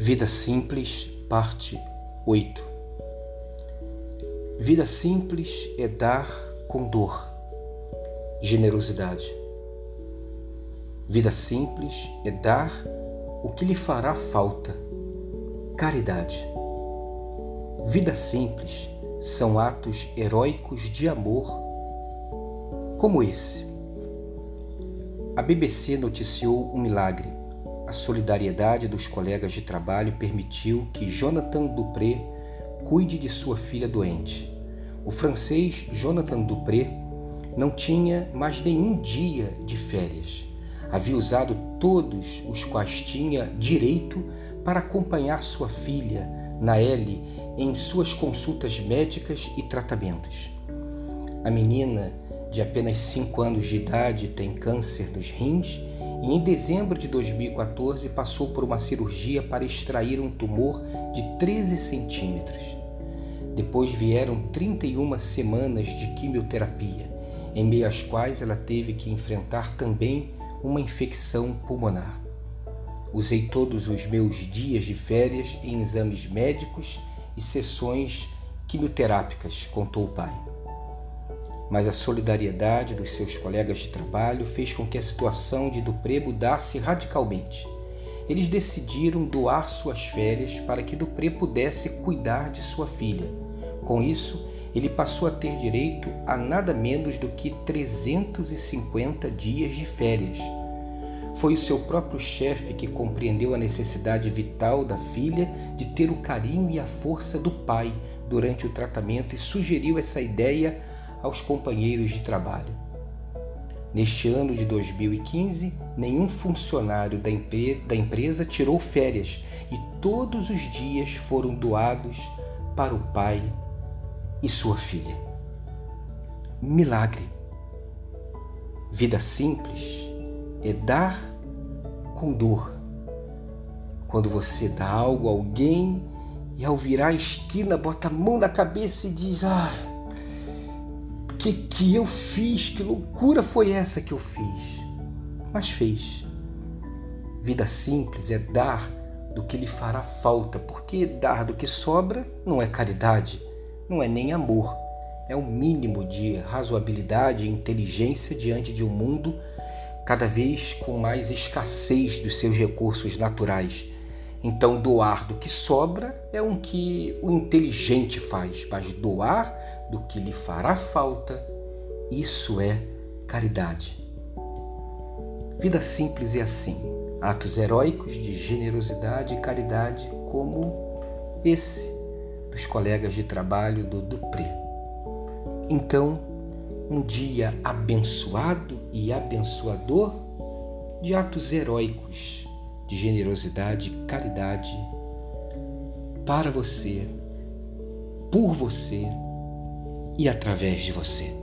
Vida Simples, parte 8 Vida simples é dar com dor, generosidade. Vida simples é dar o que lhe fará falta, caridade. Vida simples são atos heróicos de amor, como esse. A BBC noticiou um milagre a solidariedade dos colegas de trabalho permitiu que Jonathan Dupré cuide de sua filha doente. O francês Jonathan Dupré não tinha mais nenhum dia de férias. Havia usado todos os quais tinha direito para acompanhar sua filha, Naeli, em suas consultas médicas e tratamentos. A menina, de apenas 5 anos de idade, tem câncer nos rins e em dezembro de 2014 passou por uma cirurgia para extrair um tumor de 13 centímetros. Depois vieram 31 semanas de quimioterapia, em meio às quais ela teve que enfrentar também uma infecção pulmonar. Usei todos os meus dias de férias em exames médicos e sessões quimioterápicas, contou o pai mas a solidariedade dos seus colegas de trabalho fez com que a situação de Dupré mudasse radicalmente. Eles decidiram doar suas férias para que Dupré pudesse cuidar de sua filha. Com isso, ele passou a ter direito a nada menos do que 350 dias de férias. Foi o seu próprio chefe que compreendeu a necessidade vital da filha de ter o carinho e a força do pai durante o tratamento e sugeriu essa ideia aos companheiros de trabalho. Neste ano de 2015, nenhum funcionário da, da empresa tirou férias e todos os dias foram doados para o pai e sua filha. Milagre. Vida simples é dar com dor. Quando você dá algo a alguém e ao virar a esquina bota a mão na cabeça e diz: Ah, que que eu fiz? Que loucura foi essa que eu fiz? Mas fez. Vida simples é dar do que lhe fará falta, porque dar do que sobra não é caridade, não é nem amor. É o mínimo de razoabilidade e inteligência diante de um mundo cada vez com mais escassez dos seus recursos naturais. Então, doar do que sobra é um que o inteligente faz, mas doar do que lhe fará falta, isso é caridade. Vida simples é assim, atos heróicos de generosidade e caridade, como esse dos colegas de trabalho do Dupré. Então, um dia abençoado e abençoador de atos heróicos de generosidade caridade para você, por você e através de você.